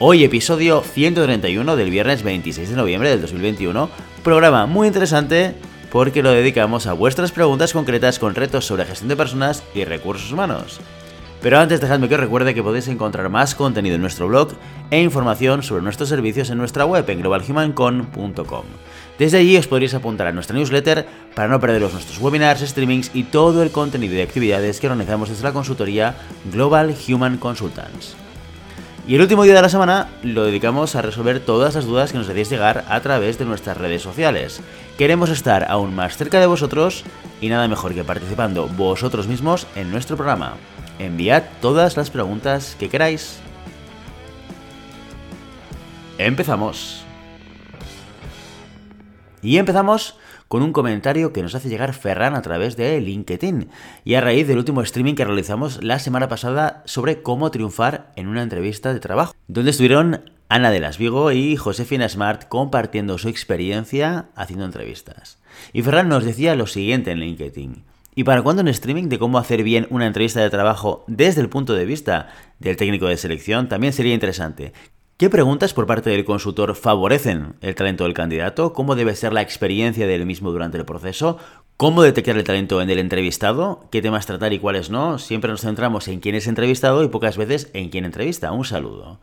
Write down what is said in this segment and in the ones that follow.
Hoy episodio 131 del viernes 26 de noviembre del 2021, programa muy interesante porque lo dedicamos a vuestras preguntas concretas con retos sobre gestión de personas y recursos humanos. Pero antes dejadme que os recuerde que podéis encontrar más contenido en nuestro blog e información sobre nuestros servicios en nuestra web en globalhumancon.com. Desde allí os podréis apuntar a nuestra newsletter para no perderos nuestros webinars, streamings y todo el contenido y actividades que organizamos desde la consultoría Global Human Consultants. Y el último día de la semana lo dedicamos a resolver todas las dudas que nos hacéis llegar a través de nuestras redes sociales. Queremos estar aún más cerca de vosotros y nada mejor que participando vosotros mismos en nuestro programa. Enviad todas las preguntas que queráis. Empezamos. Y empezamos con un comentario que nos hace llegar Ferran a través de LinkedIn y a raíz del último streaming que realizamos la semana pasada sobre cómo triunfar en una entrevista de trabajo, donde estuvieron Ana de las Vigo y Josefina Smart compartiendo su experiencia haciendo entrevistas. Y Ferran nos decía lo siguiente en LinkedIn. ¿Y para cuándo un streaming de cómo hacer bien una entrevista de trabajo desde el punto de vista del técnico de selección? También sería interesante. ¿Qué preguntas por parte del consultor favorecen el talento del candidato? ¿Cómo debe ser la experiencia del mismo durante el proceso? ¿Cómo detectar el talento en el entrevistado? ¿Qué temas tratar y cuáles no? Siempre nos centramos en quién es entrevistado y pocas veces en quién entrevista. Un saludo.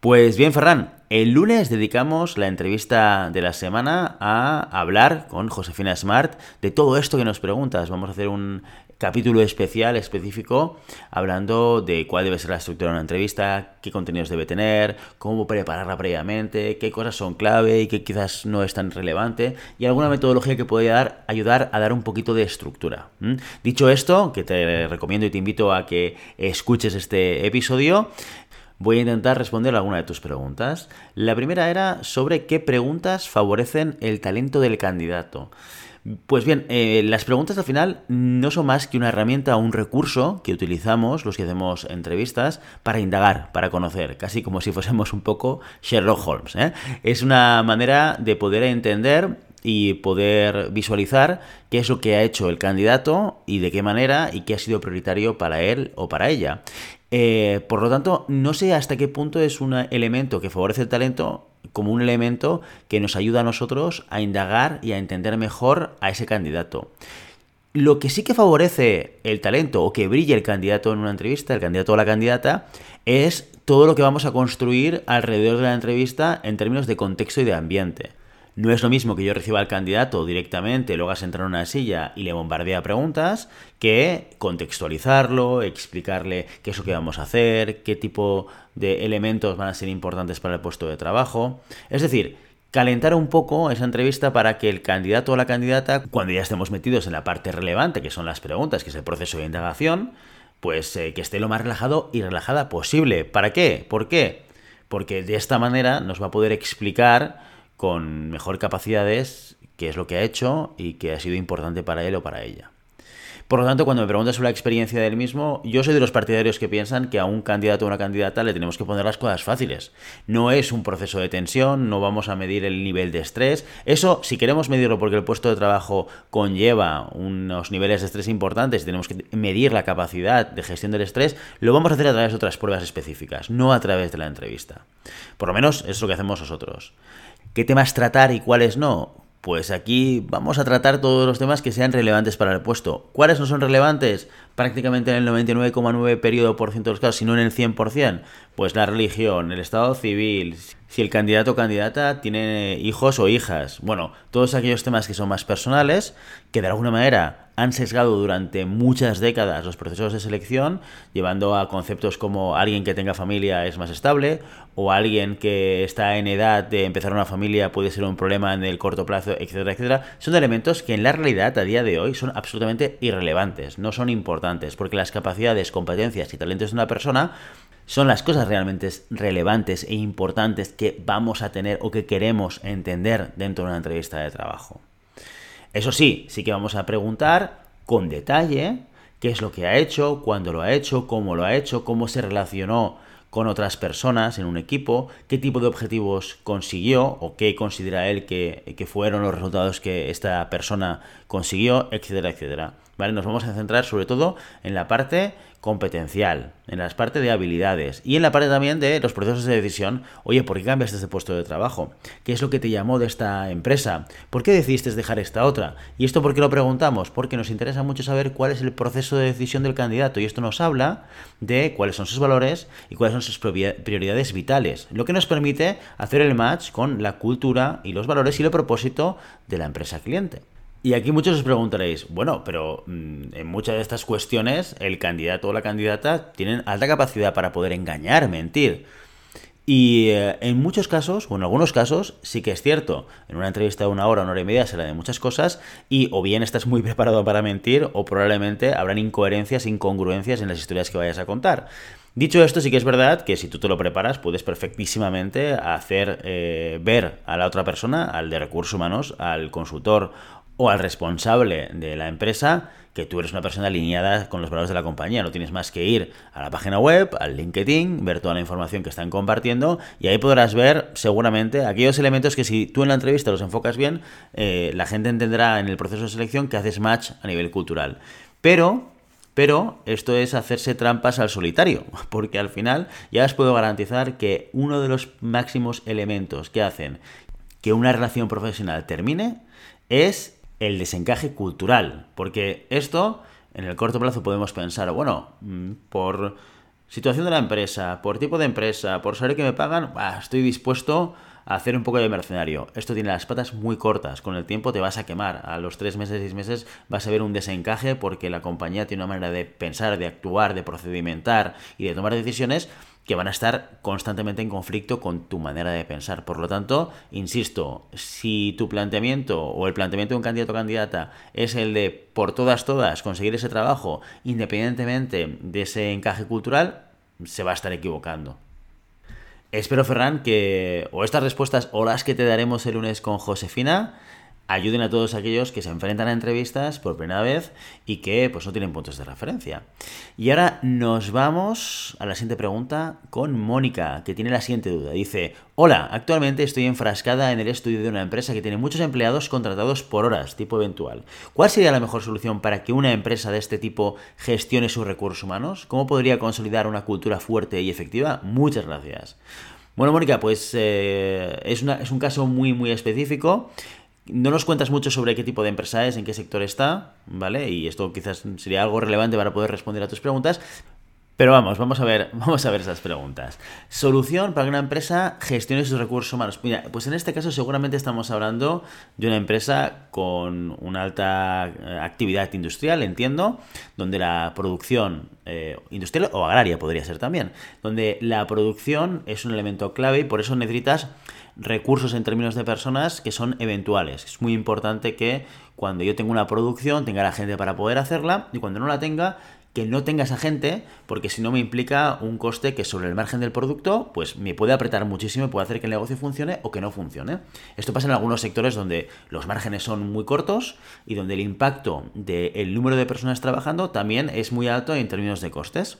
Pues bien, Ferran, el lunes dedicamos la entrevista de la semana a hablar con Josefina Smart de todo esto que nos preguntas. Vamos a hacer un capítulo especial, específico, hablando de cuál debe ser la estructura de una entrevista, qué contenidos debe tener, cómo prepararla previamente, qué cosas son clave y qué quizás no es tan relevante, y alguna metodología que puede dar, ayudar a dar un poquito de estructura. Dicho esto, que te recomiendo y te invito a que escuches este episodio, Voy a intentar responder alguna de tus preguntas. La primera era sobre qué preguntas favorecen el talento del candidato. Pues bien, eh, las preguntas al final no son más que una herramienta o un recurso que utilizamos los que hacemos entrevistas para indagar, para conocer, casi como si fuésemos un poco Sherlock Holmes. ¿eh? Es una manera de poder entender y poder visualizar qué es lo que ha hecho el candidato y de qué manera y qué ha sido prioritario para él o para ella. Eh, por lo tanto, no sé hasta qué punto es un elemento que favorece el talento como un elemento que nos ayuda a nosotros a indagar y a entender mejor a ese candidato. Lo que sí que favorece el talento o que brille el candidato en una entrevista, el candidato o la candidata, es todo lo que vamos a construir alrededor de la entrevista en términos de contexto y de ambiente. No es lo mismo que yo reciba al candidato directamente, luego hagas entrar en una silla y le bombardea preguntas, que contextualizarlo, explicarle qué es lo que vamos a hacer, qué tipo de elementos van a ser importantes para el puesto de trabajo. Es decir, calentar un poco esa entrevista para que el candidato o la candidata, cuando ya estemos metidos en la parte relevante, que son las preguntas, que es el proceso de indagación, pues eh, que esté lo más relajado y relajada posible. ¿Para qué? ¿Por qué? Porque de esta manera nos va a poder explicar con mejor capacidades qué es lo que ha hecho y qué ha sido importante para él o para ella. Por lo tanto, cuando me preguntas sobre la experiencia del mismo, yo soy de los partidarios que piensan que a un candidato o una candidata le tenemos que poner las cosas fáciles. No es un proceso de tensión, no vamos a medir el nivel de estrés. Eso, si queremos medirlo porque el puesto de trabajo conlleva unos niveles de estrés importantes y tenemos que medir la capacidad de gestión del estrés, lo vamos a hacer a través de otras pruebas específicas, no a través de la entrevista. Por lo menos es lo que hacemos nosotros. ¿Qué temas tratar y cuáles no? Pues aquí vamos a tratar todos los temas que sean relevantes para el puesto. ¿Cuáles no son relevantes? Prácticamente en el 99,9 periodo por ciento de los casos, si no en el 100%. Pues la religión, el estado civil, si el candidato o candidata tiene hijos o hijas. Bueno, todos aquellos temas que son más personales, que de alguna manera han sesgado durante muchas décadas los procesos de selección, llevando a conceptos como alguien que tenga familia es más estable, o alguien que está en edad de empezar una familia puede ser un problema en el corto plazo, etcétera, etcétera. Son elementos que en la realidad a día de hoy son absolutamente irrelevantes, no son importantes, porque las capacidades, competencias y talentos de una persona son las cosas realmente relevantes e importantes que vamos a tener o que queremos entender dentro de una entrevista de trabajo. Eso sí, sí que vamos a preguntar con detalle qué es lo que ha hecho, cuándo lo ha hecho, cómo lo ha hecho, cómo se relacionó con otras personas en un equipo, qué tipo de objetivos consiguió o qué considera él que, fueron los resultados que esta persona consiguió, etcétera, etcétera. ¿Vale? Nos vamos a centrar sobre todo en la parte competencial, en la parte de habilidades y en la parte también de los procesos de decisión. Oye, ¿por qué cambiaste este puesto de trabajo? ¿Qué es lo que te llamó de esta empresa? ¿Por qué decidiste dejar esta otra? ¿Y esto por qué lo preguntamos? Porque nos interesa mucho saber cuál es el proceso de decisión del candidato y esto nos habla de cuáles son sus valores y cuáles son sus prioridades vitales, lo que nos permite hacer el match con la cultura y los valores y el propósito de la empresa cliente. Y aquí muchos os preguntaréis, bueno, pero mm, en muchas de estas cuestiones el candidato o la candidata tienen alta capacidad para poder engañar, mentir. Y eh, en muchos casos, o en algunos casos, sí que es cierto. En una entrevista de una hora, una hora y media, se de muchas cosas y o bien estás muy preparado para mentir o probablemente habrán incoherencias, incongruencias en las historias que vayas a contar. Dicho esto, sí que es verdad que si tú te lo preparas, puedes perfectísimamente hacer eh, ver a la otra persona, al de recursos humanos, al consultor o al responsable de la empresa que tú eres una persona alineada con los valores de la compañía. No tienes más que ir a la página web, al LinkedIn, ver toda la información que están compartiendo y ahí podrás ver seguramente aquellos elementos que si tú en la entrevista los enfocas bien, eh, la gente entenderá en el proceso de selección que haces match a nivel cultural. Pero pero esto es hacerse trampas al solitario, porque al final ya os puedo garantizar que uno de los máximos elementos que hacen que una relación profesional termine es el desencaje cultural, porque esto en el corto plazo podemos pensar, bueno, mm, por situación de la empresa, por tipo de empresa, por saber que me pagan, estoy dispuesto hacer un poco de mercenario. Esto tiene las patas muy cortas, con el tiempo te vas a quemar, a los tres meses, seis meses vas a ver un desencaje porque la compañía tiene una manera de pensar, de actuar, de procedimentar y de tomar decisiones que van a estar constantemente en conflicto con tu manera de pensar. Por lo tanto, insisto, si tu planteamiento o el planteamiento de un candidato o candidata es el de por todas, todas conseguir ese trabajo, independientemente de ese encaje cultural, se va a estar equivocando. Espero, Ferran, que o estas respuestas o las que te daremos el lunes con Josefina ayuden a todos aquellos que se enfrentan a entrevistas por primera vez y que pues no tienen puntos de referencia. Y ahora nos vamos a la siguiente pregunta con Mónica, que tiene la siguiente duda. Dice, hola, actualmente estoy enfrascada en el estudio de una empresa que tiene muchos empleados contratados por horas, tipo eventual. ¿Cuál sería la mejor solución para que una empresa de este tipo gestione sus recursos humanos? ¿Cómo podría consolidar una cultura fuerte y efectiva? Muchas gracias. Bueno, Mónica, pues eh, es, es un caso muy, muy específico. No nos cuentas mucho sobre qué tipo de empresa es, en qué sector está, ¿vale? Y esto quizás sería algo relevante para poder responder a tus preguntas. Pero vamos, vamos a ver, vamos a ver esas preguntas. Solución para que una empresa gestione sus recursos humanos. Pues en este caso seguramente estamos hablando de una empresa con una alta eh, actividad industrial, entiendo, donde la producción eh, industrial o agraria podría ser también, donde la producción es un elemento clave y por eso necesitas recursos en términos de personas que son eventuales. Es muy importante que cuando yo tengo una producción tenga la gente para poder hacerla y cuando no la tenga que no tenga esa gente, porque si no me implica un coste que sobre el margen del producto, pues me puede apretar muchísimo y puede hacer que el negocio funcione o que no funcione. Esto pasa en algunos sectores donde los márgenes son muy cortos y donde el impacto del número de personas trabajando también es muy alto en términos de costes.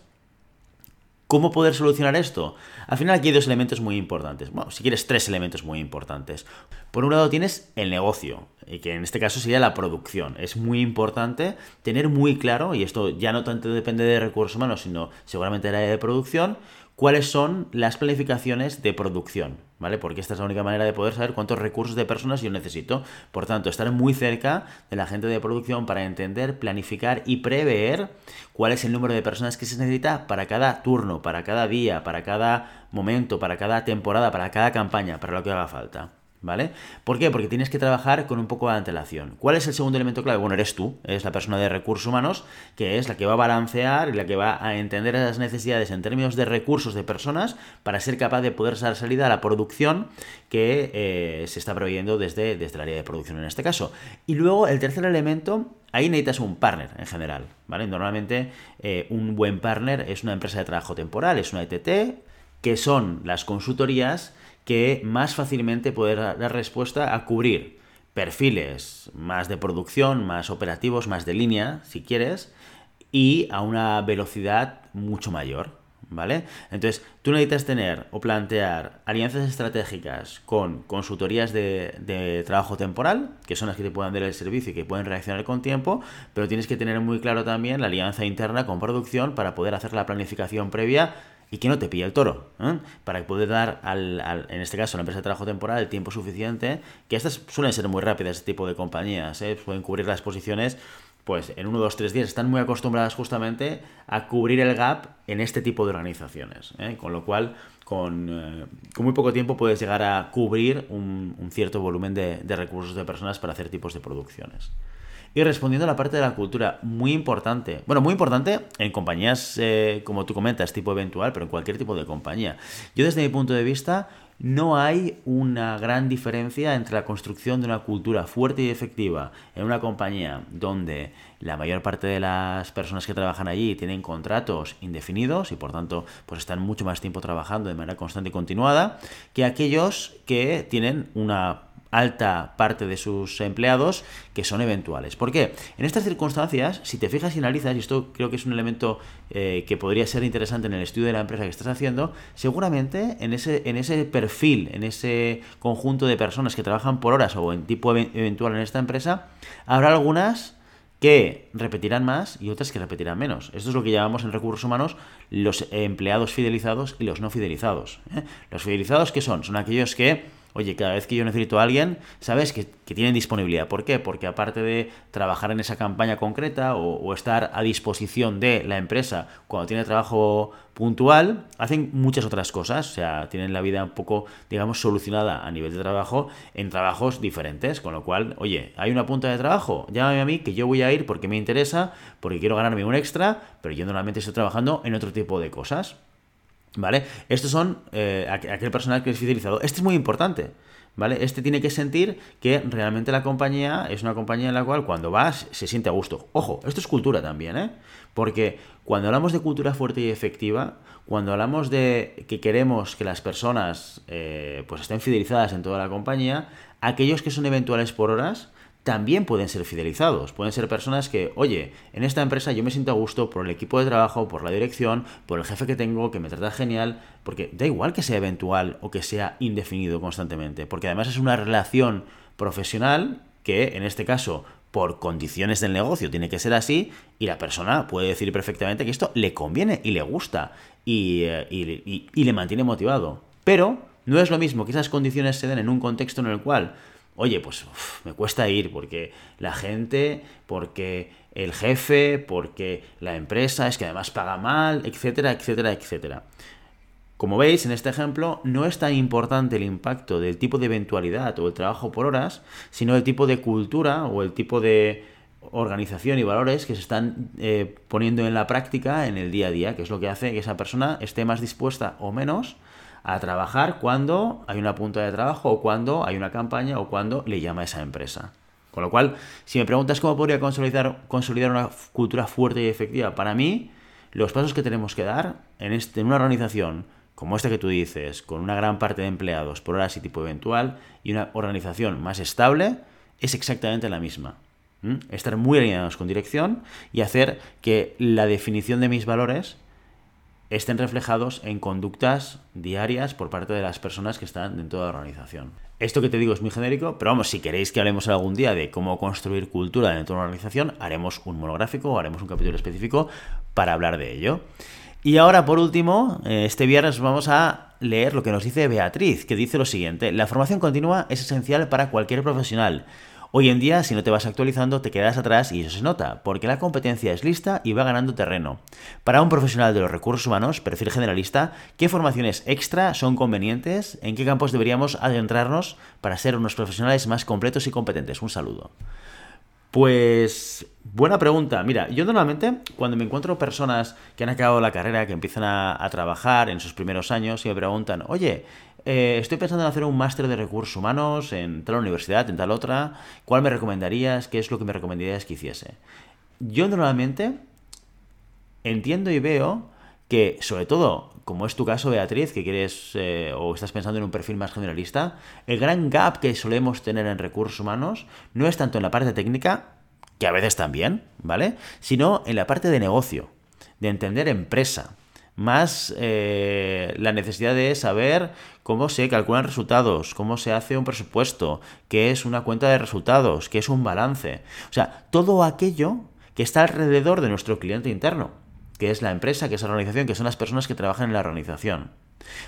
¿Cómo poder solucionar esto? Al final aquí hay dos elementos muy importantes. Bueno, si quieres tres elementos muy importantes. Por un lado tienes el negocio, que en este caso sería la producción. Es muy importante tener muy claro, y esto ya no tanto depende de recursos humanos, sino seguramente de la área de producción, cuáles son las planificaciones de producción, ¿vale? Porque esta es la única manera de poder saber cuántos recursos de personas yo necesito. Por tanto, estar muy cerca de la gente de producción para entender, planificar y prever cuál es el número de personas que se necesita para cada turno, para cada día, para cada momento, para cada temporada, para cada campaña, para lo que haga falta. ¿Vale? ¿Por qué? Porque tienes que trabajar con un poco de antelación. ¿Cuál es el segundo elemento clave? Bueno, eres tú, eres la persona de recursos humanos, que es la que va a balancear y la que va a entender esas necesidades en términos de recursos de personas para ser capaz de poder dar salida a la producción que eh, se está proveyendo desde, desde el área de producción en este caso. Y luego el tercer elemento, ahí necesitas un partner en general, ¿vale? Normalmente eh, un buen partner es una empresa de trabajo temporal, es una ETT, que son las consultorías que más fácilmente poder dar respuesta a cubrir perfiles más de producción, más operativos, más de línea, si quieres, y a una velocidad mucho mayor. ¿Vale? Entonces, tú necesitas tener o plantear alianzas estratégicas con consultorías de, trabajo temporal, que son las que te puedan dar el servicio y que pueden reaccionar con tiempo, pero tienes que tener muy claro también la alianza interna con producción para poder hacer la planificación previa y que no te pille el toro, ¿eh? para poder dar, al, en este caso, a la empresa de trabajo temporal el tiempo suficiente, que estas suelen ser muy rápidas, este tipo de compañías, ¿eh? pueden cubrir las posiciones pues en uno, dos, tres días están muy acostumbradas justamente a cubrir el gap en este tipo de organizaciones. ¿eh? Con lo cual, con, con, muy poco tiempo puedes llegar a cubrir un, un cierto volumen de, de, recursos de personas para hacer tipos de producciones. Y respondiendo a la parte de la cultura, muy importante. Bueno, muy importante en compañías, eh, como tú comentas, tipo eventual, pero en cualquier tipo de compañía. Yo desde mi punto de vista, no hay una gran diferencia entre la construcción de una cultura fuerte y efectiva en una compañía donde la mayor parte de las personas que trabajan allí tienen contratos indefinidos y por tanto pues están mucho más tiempo trabajando de manera constante y continuada que aquellos que tienen una alta parte de sus empleados que son eventuales. ¿Por qué? En estas circunstancias, si te fijas y analizas, y esto creo que es un elemento eh, que podría ser interesante en el estudio de la empresa que estás haciendo, seguramente en ese, en ese perfil, en ese conjunto de personas que trabajan por horas o en tipo eventual en esta empresa, habrá algunas que repetirán más y otras que repetirán menos. Esto es lo que llamamos en recursos humanos los empleados fidelizados y los no fidelizados. ¿eh? Los fidelizados, ¿qué son? Son aquellos que Oye, cada vez que yo necesito a alguien, sabes que, tienen disponibilidad. ¿Por qué? Porque aparte de trabajar en esa campaña concreta o, estar a disposición de la empresa cuando tiene trabajo puntual, hacen muchas otras cosas. O sea, tienen la vida un poco, digamos, solucionada a nivel de trabajo en trabajos diferentes. Con lo cual, oye, hay una punta de trabajo, llámame a mí que yo voy a ir porque me interesa, porque quiero ganarme un extra, pero yo normalmente estoy trabajando en otro tipo de cosas. ¿Vale? Estos son eh, aquel personal que es fidelizado. Este es muy importante. ¿Vale? Este tiene que sentir que realmente la compañía es una compañía en la cual cuando vas se siente a gusto. Ojo, esto es cultura también, ¿eh? Porque cuando hablamos de cultura fuerte y efectiva, cuando hablamos de que queremos que las personas eh, pues estén fidelizadas en toda la compañía, aquellos que son eventuales por horas, también pueden ser fidelizados. Pueden ser personas que, oye, en esta empresa yo me siento a gusto por el equipo de trabajo, por la dirección, por el jefe que tengo, que me trata genial, porque da igual que sea eventual o que sea indefinido constantemente, porque además es una relación profesional que, en este caso, por condiciones del negocio tiene que ser así y la persona puede decir perfectamente que esto le conviene y le gusta y, eh, y le mantiene motivado. Pero no es lo mismo que esas condiciones se den en un contexto en el cual oye, pues me cuesta ir porque la gente, porque el jefe, porque la empresa es que además paga mal, etcétera, etcétera, etcétera. Como veis, en este ejemplo, no es tan importante el impacto del tipo de eventualidad o el trabajo por horas, sino el tipo de cultura o el tipo de organización y valores que se están eh, poniendo en la práctica en el día a día, que es lo que hace que esa persona esté más dispuesta o menos a trabajar cuando hay una punta de trabajo o cuando hay una campaña o cuando le llama a esa empresa. Con lo cual, si me preguntas cómo podría consolidar, consolidar una cultura fuerte y efectiva, para mí, los pasos que tenemos que dar en, este, en una organización como esta que tú dices, con una gran parte de empleados por horas y tipo eventual, y una organización más estable, es exactamente la misma. Estar muy alineados con dirección y hacer que la definición de mis valores estén reflejados en conductas diarias por parte de las personas que están dentro de la organización. Esto que te digo es muy genérico, pero vamos, si queréis que hablemos algún día de cómo construir cultura dentro de una organización, haremos un monográfico o haremos un capítulo específico para hablar de ello. Y ahora, por último, eh, este viernes vamos a leer lo que nos dice Beatriz, que dice lo siguiente, la formación continua es esencial para cualquier profesional. Hoy en día, si no te vas actualizando, te quedas atrás y eso se nota, porque la competencia es lista y va ganando terreno. Para un profesional de los recursos humanos, perfil generalista, ¿qué formaciones extra son convenientes? ¿En qué campos deberíamos adentrarnos para ser unos profesionales más completos y competentes? Un saludo. Pues buena pregunta. Mira, yo normalmente cuando me encuentro personas que han acabado la carrera, que empiezan a, trabajar en sus primeros años y me preguntan, oye, eh, estoy pensando en hacer un máster de recursos humanos en tal universidad, en tal otra, ¿cuál me recomendarías? ¿Qué es lo que me recomendarías que hiciese? Yo normalmente entiendo y veo que, sobre todo, como es tu caso, Beatriz, que quieres eh, o estás pensando en un perfil más generalista, el gran gap que solemos tener en recursos humanos no es tanto en la parte técnica, que a veces también, ¿vale? Sino en la parte de negocio, de entender empresa, más eh, la necesidad de saber cómo se calculan resultados, cómo se hace un presupuesto, qué es una cuenta de resultados, qué es un balance. O sea, todo aquello que está alrededor de nuestro cliente interno que es la empresa, que es la organización, que son las personas que trabajan en la organización.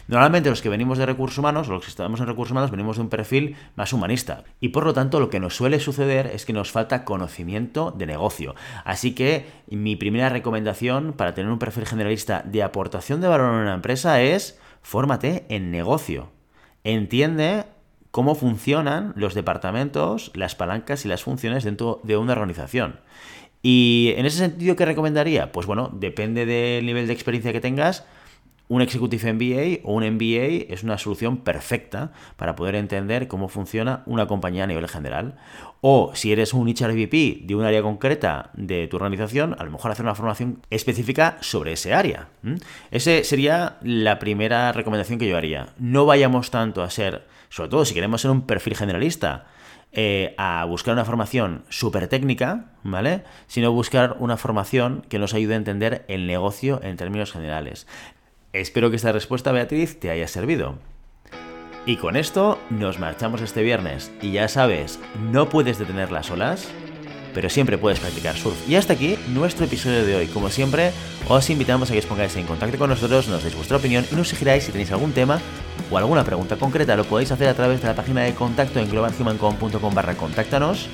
Normalmente los que venimos de recursos humanos, los que estamos en recursos humanos, venimos de un perfil más humanista. Y por lo tanto lo que nos suele suceder es que nos falta conocimiento de negocio. Así que mi primera recomendación para tener un perfil generalista de aportación de valor en una empresa es fórmate en negocio. Entiende cómo funcionan los departamentos, las palancas y las funciones dentro de una organización. Y en ese sentido, ¿qué recomendaría? Pues bueno, depende del nivel de experiencia que tengas. Un Executive MBA o un MBA es una solución perfecta para poder entender cómo funciona una compañía a nivel general. O si eres un HRVP de un área concreta de tu organización, a lo mejor hacer una formación específica sobre ese área. Esa sería la primera recomendación que yo haría. No vayamos tanto a ser, sobre todo si queremos ser un perfil generalista, eh, a buscar una formación súper técnica, ¿vale? Sino buscar una formación que nos ayude a entender el negocio en términos generales. Espero que esta respuesta, Beatriz, te haya servido. Y con esto nos marchamos este viernes. Y ya sabes, no puedes detener las olas, pero siempre puedes practicar surf. Y hasta aquí nuestro episodio de hoy. Como siempre, os invitamos a que os pongáis en contacto con nosotros, nos deis vuestra opinión y nos sugiráis si tenéis algún tema o alguna pregunta concreta. Lo podéis hacer a través de la página de contacto en globalhumancom.com barra contáctanos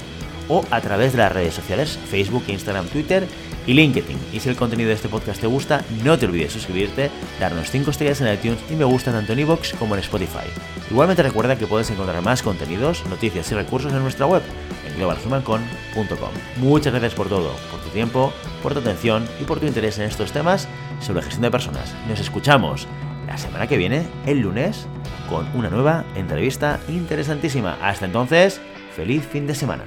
o a través de las redes sociales Facebook, Instagram, Twitter y LinkedIn. Y si el contenido de este podcast te gusta, no te olvides suscribirte, darnos 5 estrellas en iTunes y me gusta tanto en iVoox como en Spotify. Igualmente recuerda que puedes encontrar más contenidos, noticias y recursos en nuestra web en globalhumancon.com. Muchas gracias por todo, por tu tiempo, por tu atención y por tu interés en estos temas sobre gestión de personas. Nos escuchamos la semana que viene, el lunes, con una nueva entrevista interesantísima. Hasta entonces, feliz fin de semana.